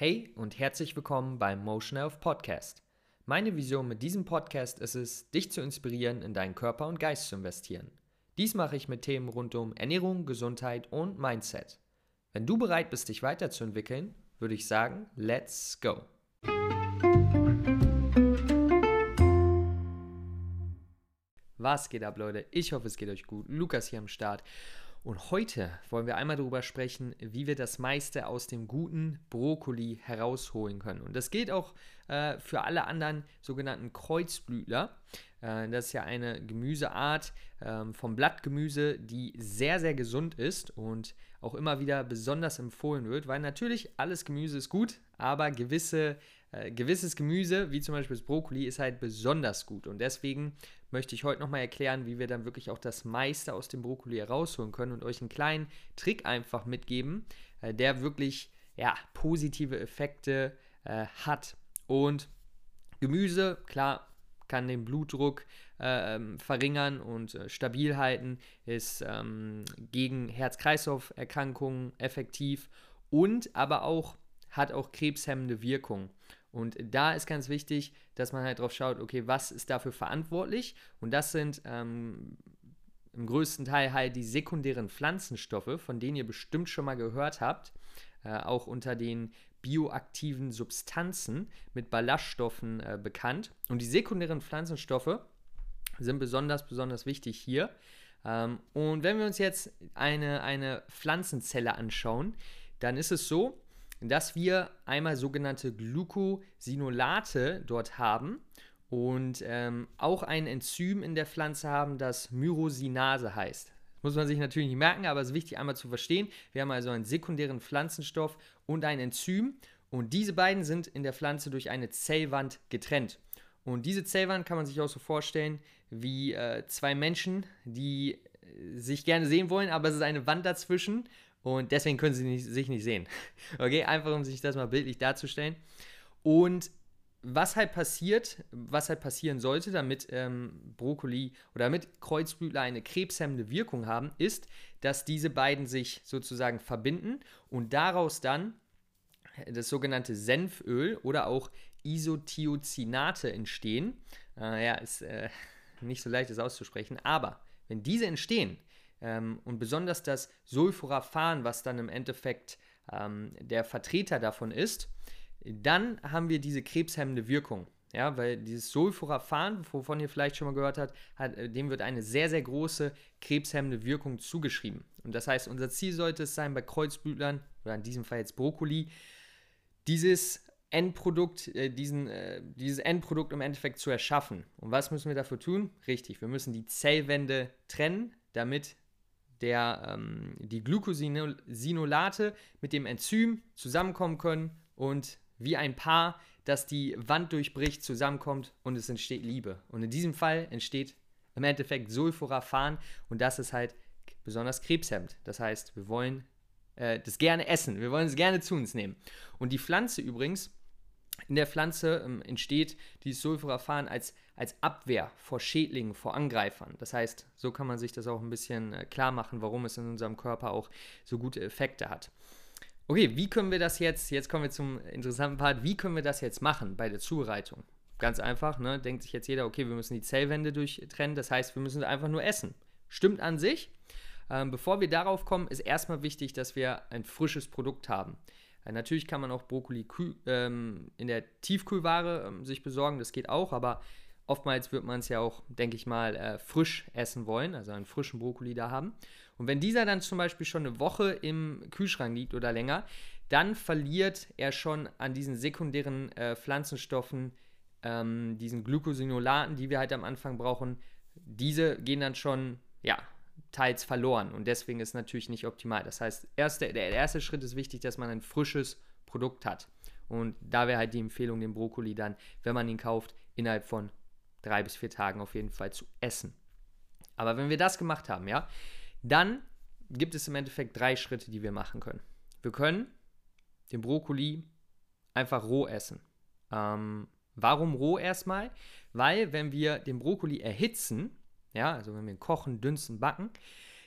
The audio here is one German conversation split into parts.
Hey und herzlich willkommen beim Motion Health Podcast. Meine Vision mit diesem Podcast ist es, dich zu inspirieren, in deinen Körper und Geist zu investieren. Dies mache ich mit Themen rund um Ernährung, Gesundheit und Mindset. Wenn du bereit bist, dich weiterzuentwickeln, würde ich sagen, let's go. Was geht ab, Leute? Ich hoffe, es geht euch gut. Lukas hier am Start. Und heute wollen wir einmal darüber sprechen, wie wir das meiste aus dem guten Brokkoli herausholen können. Und das gilt auch äh, für alle anderen sogenannten Kreuzblütler. Äh, das ist ja eine Gemüseart äh, vom Blattgemüse, die sehr, sehr gesund ist und auch immer wieder besonders empfohlen wird, weil natürlich alles Gemüse ist gut, aber gewisse äh, gewisses Gemüse, wie zum Beispiel das Brokkoli, ist halt besonders gut. Und deswegen möchte ich heute nochmal erklären, wie wir dann wirklich auch das meiste aus dem Brokkoli herausholen können und euch einen kleinen Trick einfach mitgeben, äh, der wirklich ja, positive Effekte äh, hat. Und Gemüse, klar, kann den Blutdruck äh, ähm, verringern und äh, stabil halten, ist ähm, gegen Herz-Kreislauf-Erkrankungen effektiv und aber auch hat auch krebshemmende Wirkung. Und da ist ganz wichtig, dass man halt drauf schaut, okay, was ist dafür verantwortlich? Und das sind ähm, im größten Teil halt die sekundären Pflanzenstoffe, von denen ihr bestimmt schon mal gehört habt, äh, auch unter den bioaktiven Substanzen mit Ballaststoffen äh, bekannt. Und die sekundären Pflanzenstoffe sind besonders, besonders wichtig hier. Ähm, und wenn wir uns jetzt eine, eine Pflanzenzelle anschauen, dann ist es so, dass wir einmal sogenannte Glucosinolate dort haben und ähm, auch ein Enzym in der Pflanze haben, das Myrosinase heißt. Das muss man sich natürlich nicht merken, aber es ist wichtig einmal zu verstehen. Wir haben also einen sekundären Pflanzenstoff und ein Enzym und diese beiden sind in der Pflanze durch eine Zellwand getrennt. Und diese Zellwand kann man sich auch so vorstellen wie äh, zwei Menschen, die äh, sich gerne sehen wollen, aber es ist eine Wand dazwischen und deswegen können sie nicht, sich nicht sehen. Okay, einfach um sich das mal bildlich darzustellen. Und was halt passiert, was halt passieren sollte, damit ähm, Brokkoli oder damit Kreuzblütler eine krebshemmende Wirkung haben, ist, dass diese beiden sich sozusagen verbinden und daraus dann das sogenannte Senföl oder auch Isothiazinate entstehen. Äh, ja, ist äh, nicht so leicht, das auszusprechen, aber wenn diese entstehen, ähm, und besonders das Sulforaphan, was dann im Endeffekt ähm, der Vertreter davon ist, dann haben wir diese krebshemmende Wirkung. Ja, weil dieses Sulforaphan, wovon ihr vielleicht schon mal gehört habt, hat, äh, dem wird eine sehr, sehr große krebshemmende Wirkung zugeschrieben. Und das heißt, unser Ziel sollte es sein, bei Kreuzblütlern, oder in diesem Fall jetzt Brokkoli, dieses Endprodukt, äh, diesen, äh, dieses Endprodukt im Endeffekt zu erschaffen. Und was müssen wir dafür tun? Richtig, wir müssen die Zellwände trennen, damit der, ähm, die Glucosinolate mit dem Enzym zusammenkommen können und wie ein Paar, das die Wand durchbricht, zusammenkommt und es entsteht Liebe. Und in diesem Fall entsteht im Endeffekt Sulforaphan und das ist halt besonders krebshemmend. Das heißt, wir wollen äh, das gerne essen, wir wollen es gerne zu uns nehmen. Und die Pflanze übrigens, in der Pflanze ähm, entsteht dieses Sulforaphan als, als Abwehr vor Schädlingen, vor Angreifern. Das heißt, so kann man sich das auch ein bisschen äh, klar machen, warum es in unserem Körper auch so gute Effekte hat. Okay, wie können wir das jetzt, jetzt kommen wir zum interessanten Part, wie können wir das jetzt machen bei der Zubereitung? Ganz einfach, ne? denkt sich jetzt jeder, okay, wir müssen die Zellwände durchtrennen, das heißt, wir müssen einfach nur essen. Stimmt an sich. Ähm, bevor wir darauf kommen, ist erstmal wichtig, dass wir ein frisches Produkt haben. Äh, natürlich kann man auch Brokkoli ähm, in der Tiefkühlware ähm, sich besorgen, das geht auch, aber oftmals wird man es ja auch, denke ich mal, äh, frisch essen wollen, also einen frischen Brokkoli da haben. Und wenn dieser dann zum Beispiel schon eine Woche im Kühlschrank liegt oder länger, dann verliert er schon an diesen sekundären äh, Pflanzenstoffen, ähm, diesen Glycosinolaten, die wir halt am Anfang brauchen. Diese gehen dann schon, ja, teils verloren und deswegen ist natürlich nicht optimal. Das heißt, erste, der erste Schritt ist wichtig, dass man ein frisches Produkt hat. Und da wäre halt die Empfehlung, den Brokkoli dann, wenn man ihn kauft, innerhalb von drei bis vier Tagen auf jeden Fall zu essen. Aber wenn wir das gemacht haben, ja, dann gibt es im Endeffekt drei Schritte, die wir machen können. Wir können den Brokkoli einfach roh essen. Ähm, warum roh erstmal? Weil, wenn wir den Brokkoli erhitzen, ja, also wenn wir kochen, dünsten, backen,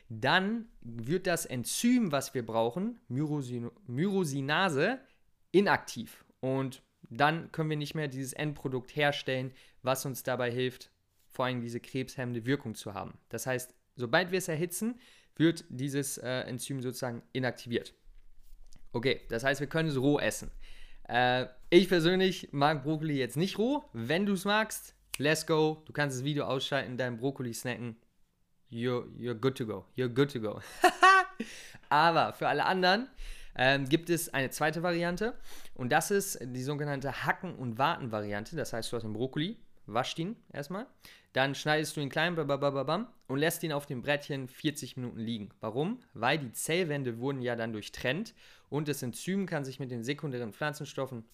dann wird das Enzym, was wir brauchen, Myrosin Myrosinase, inaktiv. Und dann können wir nicht mehr dieses Endprodukt herstellen, was uns dabei hilft, vor allem diese krebshemmende Wirkung zu haben. Das heißt, sobald wir es erhitzen, wird dieses äh, Enzym sozusagen inaktiviert. Okay, das heißt, wir können es roh essen. Äh, ich persönlich mag Brokkoli jetzt nicht roh. Wenn du es magst, let's go. Du kannst das Video ausschalten, deinen Brokkoli snacken. You're, you're good to go. You're good to go. Aber für alle anderen ähm, gibt es eine zweite Variante und das ist die sogenannte Hacken- und Warten-Variante. Das heißt, du hast den Brokkoli, waschst ihn erstmal, dann schneidest du ihn klein und lässt ihn auf dem Brettchen 40 Minuten liegen. Warum? Weil die Zellwände wurden ja dann durchtrennt und das Enzym kann sich mit den sekundären Pflanzenstoffen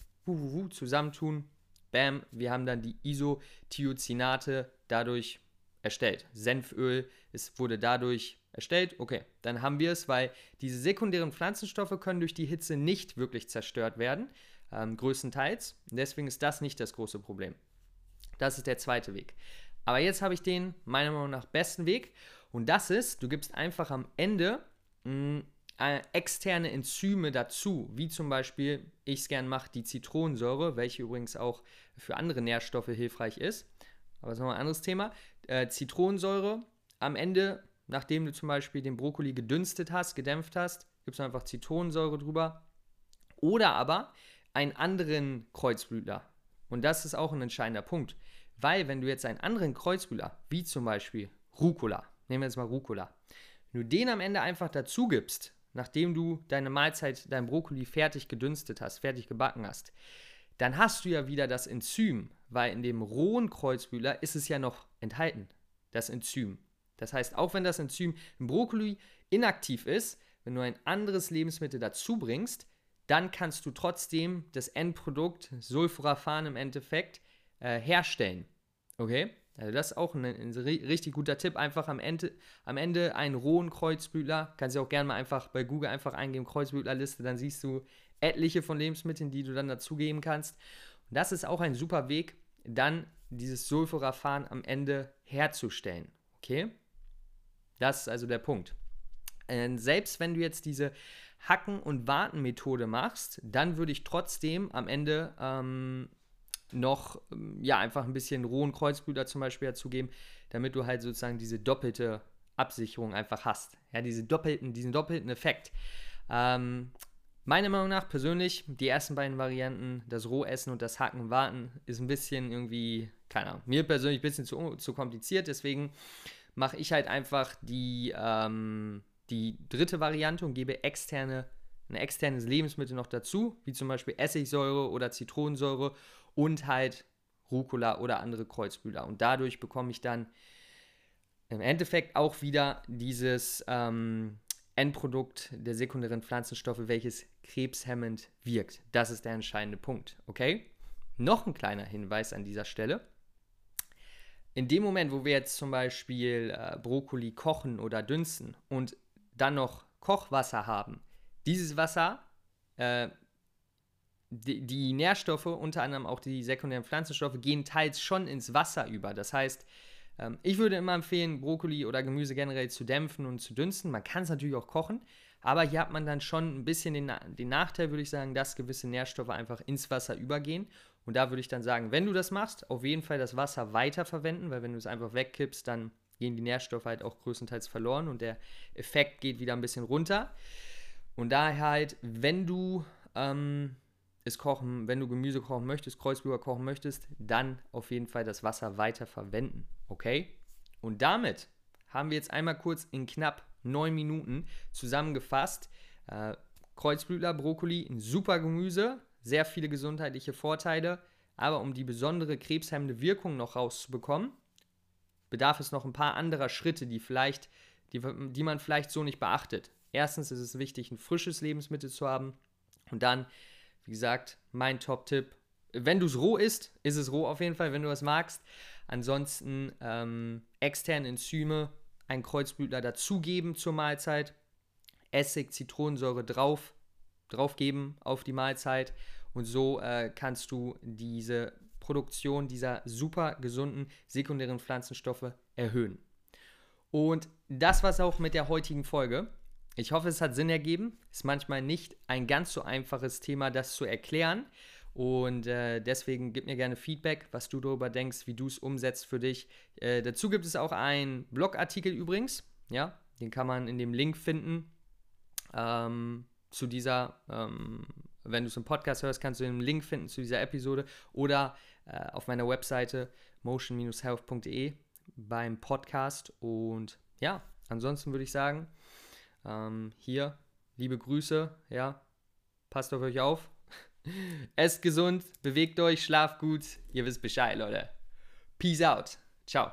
zusammentun. Bam, wir haben dann die Isothiocyanate dadurch erstellt. Senföl es wurde dadurch erstellt. Okay, dann haben wir es, weil diese sekundären Pflanzenstoffe können durch die Hitze nicht wirklich zerstört werden, ähm, größtenteils. deswegen ist das nicht das große Problem. Das ist der zweite Weg. Aber jetzt habe ich den meiner Meinung nach besten Weg und das ist, du gibst einfach am Ende mh, äh, externe Enzyme dazu, wie zum Beispiel, ich es gern mache, die Zitronensäure, welche übrigens auch für andere Nährstoffe hilfreich ist. Aber das ist noch ein anderes Thema. Äh, Zitronensäure am Ende, nachdem du zum Beispiel den Brokkoli gedünstet hast, gedämpft hast, gibst du einfach Zitronensäure drüber. Oder aber einen anderen Kreuzblütler. Und das ist auch ein entscheidender Punkt. Weil, wenn du jetzt einen anderen Kreuzblütler, wie zum Beispiel Rucola, nehmen wir jetzt mal Rucola, wenn du den am Ende einfach dazu gibst, nachdem du deine Mahlzeit, dein Brokkoli fertig gedünstet hast, fertig gebacken hast, dann hast du ja wieder das Enzym, weil in dem rohen Kreuzblütler ist es ja noch enthalten, das Enzym. Das heißt, auch wenn das Enzym im Brokkoli inaktiv ist, wenn du ein anderes Lebensmittel dazu bringst, dann kannst du trotzdem das Endprodukt Sulforaphan im Endeffekt äh, herstellen. Okay? Also das ist auch ein, ein, richtig guter Tipp. Einfach am Ende, am Ende einen rohen Kreuzblütler. Kannst du auch gerne mal einfach bei Google einfach eingeben, Kreuzblütlerliste, dann siehst du etliche von Lebensmitteln, die du dann dazugeben kannst. Und das ist auch ein super Weg, dann dieses Sulforaphan am Ende herzustellen. Okay? Das ist also der Punkt. Äh, selbst wenn du jetzt diese Hacken- und Warten-Methode machst, dann würde ich trotzdem am Ende ähm, noch, ähm, ja, einfach ein bisschen rohen Kreuzblüter zum Beispiel dazugeben, damit du halt sozusagen diese doppelte Absicherung einfach hast. Ja, diese doppelten, diesen doppelten Effekt. Ähm, meiner Meinung nach persönlich, die ersten beiden Varianten, das Rohessen und das Hacken warten, ist ein bisschen irgendwie, keine Ahnung, mir persönlich ein bisschen zu, zu kompliziert. Deswegen mache ich halt einfach die, ähm, die dritte Variante und gebe externe, ein externes Lebensmittel noch dazu, wie zum Beispiel Essigsäure oder Zitronensäure und halt Rucola oder andere Kreuzblüter. Und dadurch bekomme ich dann im Endeffekt auch wieder dieses ähm, Endprodukt der sekundären Pflanzenstoffe, welches krebshemmend wirkt. Das ist der entscheidende Punkt. Okay? Noch ein kleiner Hinweis an dieser Stelle. In dem Moment, wo wir jetzt zum Beispiel äh, Brokkoli kochen oder dünsten und dann noch Kochwasser haben, dieses Wasser äh, die, Nährstoffe, unter anderem auch die sekundären Pflanzenstoffe, gehen teils schon ins Wasser über. Das heißt, ähm, ich würde immer empfehlen, Brokkoli oder Gemüse generell zu dämpfen und zu dünsten. Man kann es natürlich auch kochen, aber hier hat man dann schon ein bisschen den, den Nachteil, würde ich sagen, dass gewisse Nährstoffe einfach ins Wasser übergehen. Und da würde ich dann sagen, wenn du das machst, auf jeden Fall das Wasser weiter verwenden, weil wenn du es einfach wegkippst, dann gehen die Nährstoffe halt auch größtenteils verloren und der Effekt geht wieder ein bisschen runter. Und daher halt, wenn du ähm, es kochen, wenn du Gemüse kochen möchtest, Kreuzbüger kochen möchtest, dann auf jeden Fall das Wasser weiter verwenden. Okay? Und damit haben wir jetzt einmal kurz in knapp neun Minuten zusammengefasst. Äh, Kreuzblütler, Brokkoli, ein super Gemüse, sehr viele gesundheitliche Vorteile, aber um die besondere krebshemmende Wirkung noch rauszubekommen, bedarf es noch ein paar anderer Schritte, die vielleicht, die, die man vielleicht so nicht beachtet. Erstens ist es wichtig, ein frisches Lebensmittel zu haben und dann wie gesagt, mein Top-Tipp. Wenn du es roh isst, ist es roh auf jeden Fall, wenn du es magst. Ansonsten ähm, externe Enzyme, ein Kreuzblütler dazugeben zur Mahlzeit, Essig, Zitronensäure drauf, drauf geben auf die Mahlzeit und so äh, kannst du diese Produktion dieser super gesunden sekundären Pflanzenstoffe erhöhen. Und das war's auch mit der heutigen Folge. Ich hoffe, es hat Sinn ergeben. Ist manchmal nicht ein ganz so einfaches Thema, das zu erklären. Und äh, deswegen gib mir gerne Feedback, was du darüber denkst, wie du es umsetzt für dich. Äh, dazu gibt es auch einen Blogartikel übrigens. Ja, den kann man in dem Link finden. Ähm, zu dieser, ähm, wenn du es im Podcast hörst, kannst du den Link finden zu dieser Episode oder äh, auf meiner Webseite motion-health.de beim Podcast. Und ja, ansonsten würde ich sagen, ähm, hier liebe Grüße, ja, passt auf euch auf, esst gesund, bewegt euch, schlaft gut, ihr wisst Bescheid, Leute. Peace out. Ciao.